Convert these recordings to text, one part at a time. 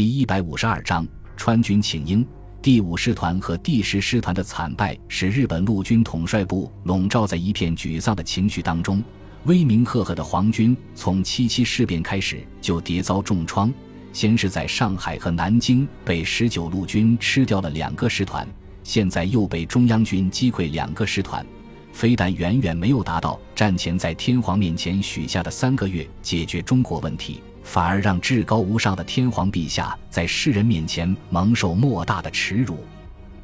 第一百五十二章川军请缨。第五师团和第十师团的惨败，使日本陆军统帅部笼罩在一片沮丧的情绪当中。威名赫赫的皇军，从七七事变开始就迭遭重创。先是在上海和南京被十九路军吃掉了两个师团，现在又被中央军击溃两个师团，非但远远没有达到战前在天皇面前许下的三个月解决中国问题。反而让至高无上的天皇陛下在世人面前蒙受莫大的耻辱，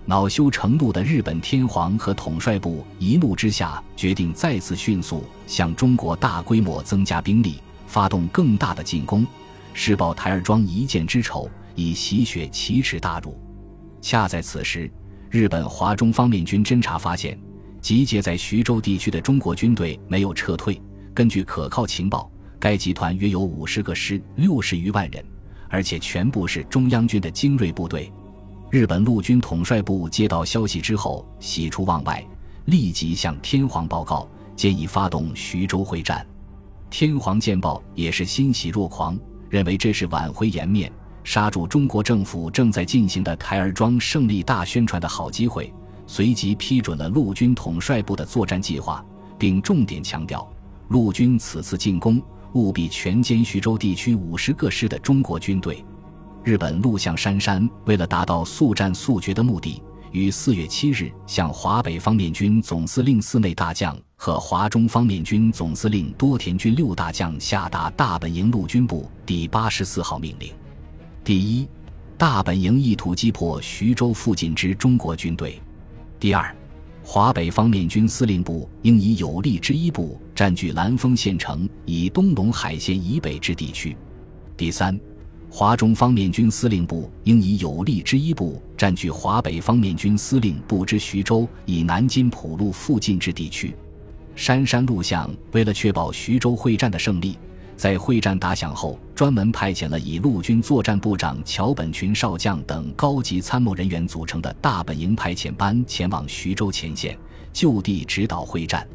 恼羞成怒的日本天皇和统帅部一怒之下，决定再次迅速向中国大规模增加兵力，发动更大的进攻，施报台儿庄一箭之仇，以洗雪奇耻大辱。恰在此时，日本华中方面军侦察发现，集结在徐州地区的中国军队没有撤退。根据可靠情报。该集团约有五十个师，六十余万人，而且全部是中央军的精锐部队。日本陆军统帅部接到消息之后，喜出望外，立即向天皇报告，建议发动徐州会战。天皇见报也是欣喜若狂，认为这是挽回颜面、杀住中国政府正在进行的台儿庄胜利大宣传的好机会，随即批准了陆军统帅部的作战计划，并重点强调，陆军此次进攻。务必全歼徐州地区五十个师的中国军队。日本陆相杉山为了达到速战速决的目的，于四月七日向华北方面军总司令寺内大将和华中方面军总司令多田军六大将下达大本营陆军部第八十四号命令：第一，大本营意图击破徐州附近之中国军队；第二。华北方面军司令部应以有力之一部占据兰丰县城以东陇海线以北之地区。第三，华中方面军司令部应以有力之一部占据华北方面军司令部之徐州以南金浦路附近之地区。杉山录像为了确保徐州会战的胜利。在会战打响后，专门派遣了以陆军作战部长桥本群少将等高级参谋人员组成的大本营派遣班前往徐州前线，就地指导会战。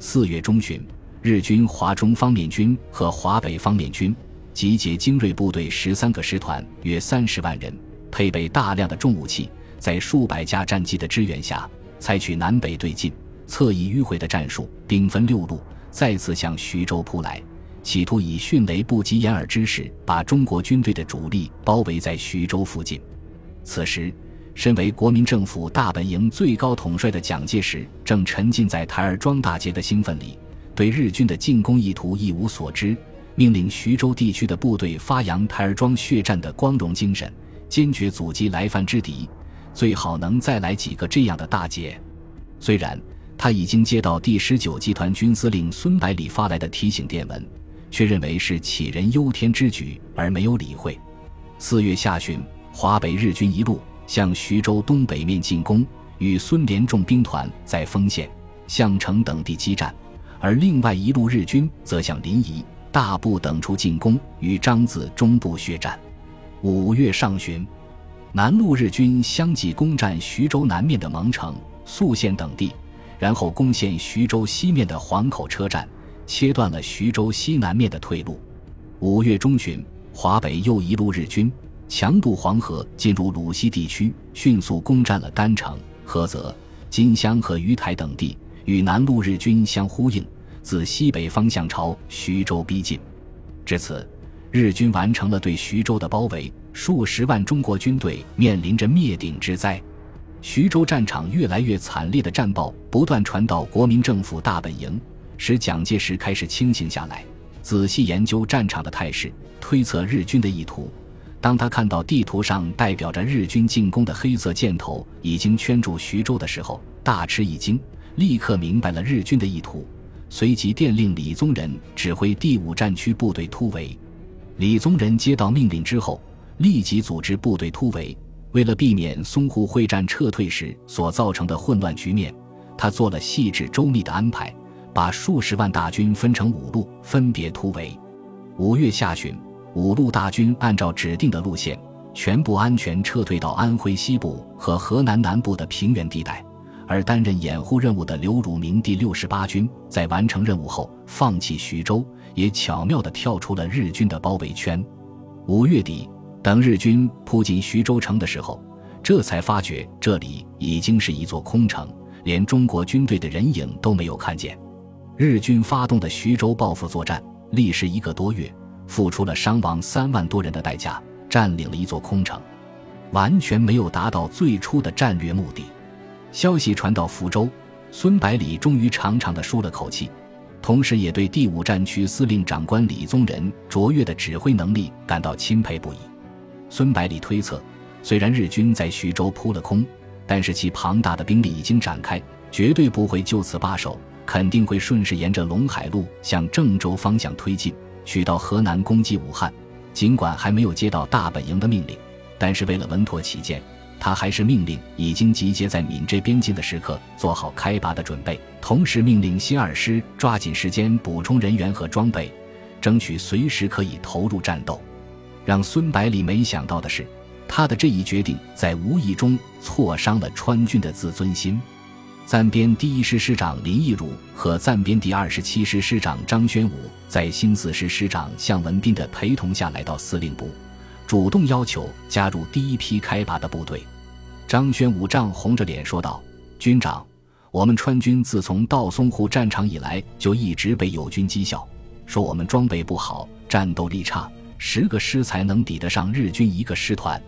四月中旬，日军华中方面军和华北方面军集结精锐部队十三个师团，约三十万人，配备大量的重武器，在数百架战机的支援下，采取南北对进、侧翼迂回的战术，兵分六路，再次向徐州扑来。企图以迅雷不及掩耳之势把中国军队的主力包围在徐州附近。此时，身为国民政府大本营最高统帅的蒋介石正沉浸在台儿庄大捷的兴奋里，对日军的进攻意图一无所知，命令徐州地区的部队发扬台儿庄血战的光荣精神，坚决阻击来犯之敌，最好能再来几个这样的大捷。虽然他已经接到第十九集团军司令孙百里发来的提醒电文。却认为是杞人忧天之举，而没有理会。四月下旬，华北日军一路向徐州东北面进攻，与孙连仲兵团在丰县、项城等地激战；而另外一路日军则向临沂、大部等处进攻，与张自中部血战。五月上旬，南路日军相继攻占徐州南面的蒙城、宿县等地，然后攻陷徐州西面的黄口车站。切断了徐州西南面的退路。五月中旬，华北又一路日军强渡黄河，进入鲁西地区，迅速攻占了郸城、菏泽、金乡和鱼台等地，与南路日军相呼应，自西北方向朝徐州逼近。至此，日军完成了对徐州的包围，数十万中国军队面临着灭顶之灾。徐州战场越来越惨烈的战报不断传到国民政府大本营。使蒋介石开始清醒下来，仔细研究战场的态势，推测日军的意图。当他看到地图上代表着日军进攻的黑色箭头已经圈住徐州的时候，大吃一惊，立刻明白了日军的意图，随即电令李宗仁指挥第五战区部队突围。李宗仁接到命令之后，立即组织部队突围。为了避免淞沪会战撤退时所造成的混乱局面，他做了细致周密的安排。把数十万大军分成五路，分别突围。五月下旬，五路大军按照指定的路线，全部安全撤退到安徽西部和河南南部的平原地带。而担任掩护任务的刘汝明第六十八军，在完成任务后放弃徐州，也巧妙地跳出了日军的包围圈。五月底，等日军扑进徐州城的时候，这才发觉这里已经是一座空城，连中国军队的人影都没有看见。日军发动的徐州报复作战，历时一个多月，付出了伤亡三万多人的代价，占领了一座空城，完全没有达到最初的战略目的。消息传到福州，孙百里终于长长的舒了口气。同时，也对第五战区司令长官李宗仁卓越的指挥能力感到钦佩不已。孙百里推测，虽然日军在徐州扑了空，但是其庞大的兵力已经展开，绝对不会就此罢手，肯定会顺势沿着陇海路向郑州方向推进，取到河南攻击武汉。尽管还没有接到大本营的命令，但是为了稳妥起见。他还是命令已经集结在闽浙边境的时刻做好开拔的准备，同时命令新二师抓紧时间补充人员和装备，争取随时可以投入战斗。让孙百里没想到的是，他的这一决定在无意中挫伤了川军的自尊心。暂编第一师师长林毅儒和暂编第二十七师师长张宣武在新四师师长向文彬的陪同下来到司令部。主动要求加入第一批开拔的部队，张宣武涨红着脸说道：“军长，我们川军自从到淞沪战场以来，就一直被友军讥笑，说我们装备不好，战斗力差，十个师才能抵得上日军一个师团。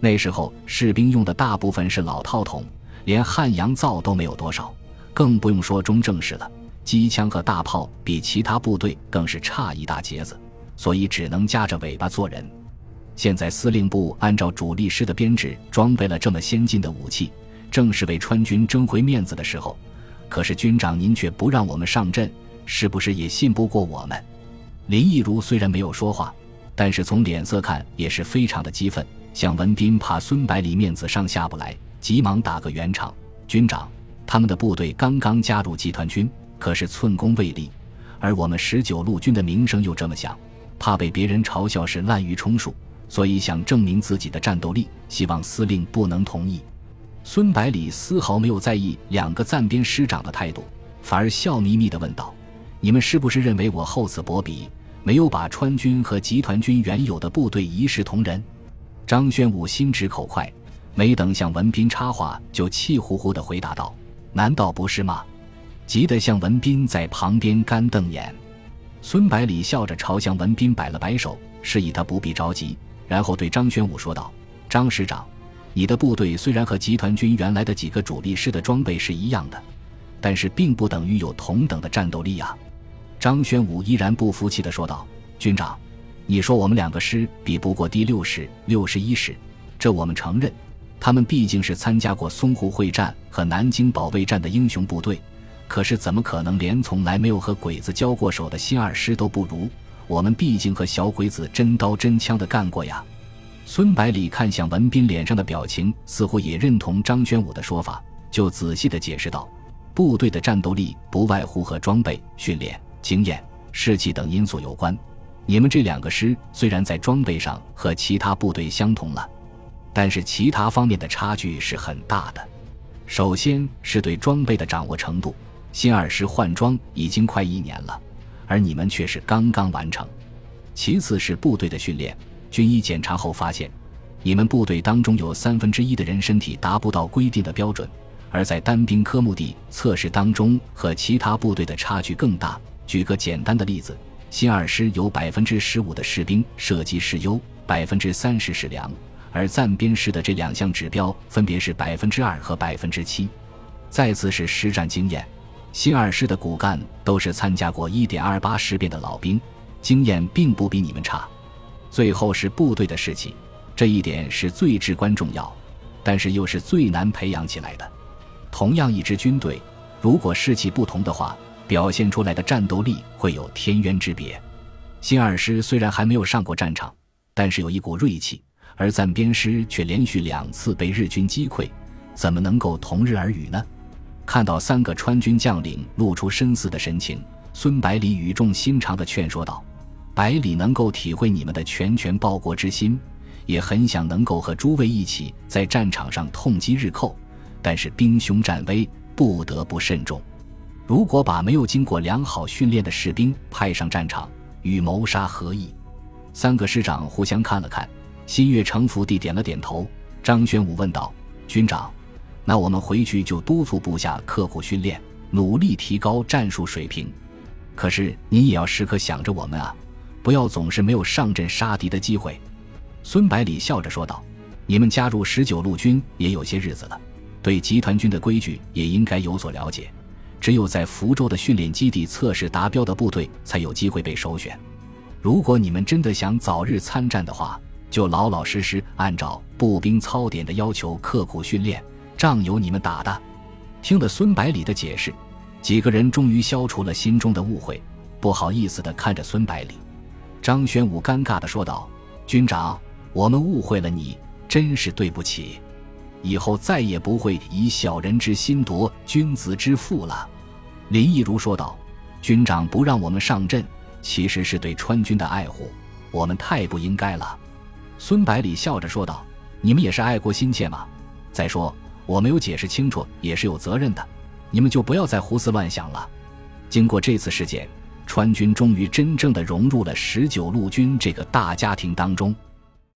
那时候士兵用的大部分是老套筒，连汉阳造都没有多少，更不用说中正式了。机枪和大炮比其他部队更是差一大截子，所以只能夹着尾巴做人。”现在司令部按照主力师的编制装备了这么先进的武器，正是为川军争回面子的时候。可是军长您却不让我们上阵，是不是也信不过我们？林毅如虽然没有说话，但是从脸色看也是非常的激愤。向文斌怕孙百里面子上下不来，急忙打个圆场：“军长，他们的部队刚刚加入集团军，可是寸功未立，而我们十九路军的名声又这么响，怕被别人嘲笑是滥竽充数。”所以想证明自己的战斗力，希望司令不能同意。孙百里丝毫没有在意两个暂编师长的态度，反而笑眯眯地问道：“你们是不是认为我厚此薄彼，没有把川军和集团军原有的部队一视同仁？”张宣武心直口快，没等向文斌插话，就气呼呼地回答道：“难道不是吗？”急得向文斌在旁边干瞪眼。孙百里笑着朝向文斌摆了摆手，示意他不必着急。然后对张宣武说道：“张师长，你的部队虽然和集团军原来的几个主力师的装备是一样的，但是并不等于有同等的战斗力啊。”张宣武依然不服气地说道：“军长，你说我们两个师比不过第六师、六十一师，这我们承认。他们毕竟是参加过淞沪会战和南京保卫战的英雄部队，可是怎么可能连从来没有和鬼子交过手的新二师都不如？”我们毕竟和小鬼子真刀真枪的干过呀。孙百里看向文斌脸上的表情，似乎也认同张宣武的说法，就仔细的解释道：“部队的战斗力不外乎和装备、训练、经验、士气等因素有关。你们这两个师虽然在装备上和其他部队相同了，但是其他方面的差距是很大的。首先是对装备的掌握程度，新二师换装已经快一年了。”而你们却是刚刚完成。其次是部队的训练，军医检查后发现，你们部队当中有三分之一的人身体达不到规定的标准，而在单兵科目的测试当中和其他部队的差距更大。举个简单的例子，新二师有百分之十五的士兵射击是优，百分之三十是良，而暂编师的这两项指标分别是百分之二和百分之七。再次是实战经验。新二师的骨干都是参加过一点二八事变的老兵，经验并不比你们差。最后是部队的士气，这一点是最至关重要，但是又是最难培养起来的。同样一支军队，如果士气不同的话，表现出来的战斗力会有天渊之别。新二师虽然还没有上过战场，但是有一股锐气，而暂编师却连续两次被日军击溃，怎么能够同日而语呢？看到三个川军将领露出深思的神情，孙百里语重心长地劝说道：“百里能够体会你们的拳拳报国之心，也很想能够和诸位一起在战场上痛击日寇，但是兵凶战危，不得不慎重。如果把没有经过良好训练的士兵派上战场，与谋杀何异？”三个师长互相看了看，新月城府地点了点头。张玄武问道：“军长，那我们回去就督促部下刻苦训练，努力提高战术水平。可是您也要时刻想着我们啊，不要总是没有上阵杀敌的机会。”孙百里笑着说道：“你们加入十九路军也有些日子了，对集团军的规矩也应该有所了解。只有在福州的训练基地测试达标的部队，才有机会被首选。如果你们真的想早日参战的话，”就老老实实按照步兵操典的要求刻苦训练，仗有你们打的。听了孙百里的解释，几个人终于消除了心中的误会，不好意思地看着孙百里。张玄武尴尬地说道：“军长，我们误会了你，真是对不起。以后再也不会以小人之心夺君子之腹了。”林毅如说道：“军长不让我们上阵，其实是对川军的爱护，我们太不应该了。”孙百里笑着说道：“你们也是爱国心切嘛。再说我没有解释清楚，也是有责任的。你们就不要再胡思乱想了。”经过这次事件，川军终于真正的融入了十九路军这个大家庭当中。